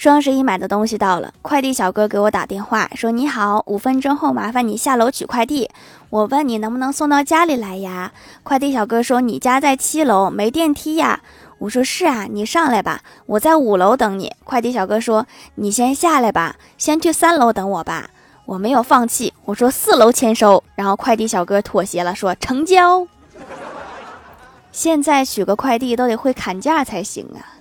双十一买的东西到了快递小哥给我打电话说你好五分钟后麻烦你下楼取快递。我问你能不能送到家里来呀？快递小哥说你家在七楼没电梯呀。我说是啊你上来吧。我在五楼等你。快递小哥说你先下来吧先去三楼等我吧。我没有放弃我说四楼签收。然后快递小哥妥协了说成交。现在取个快递都得会砍价才行啊。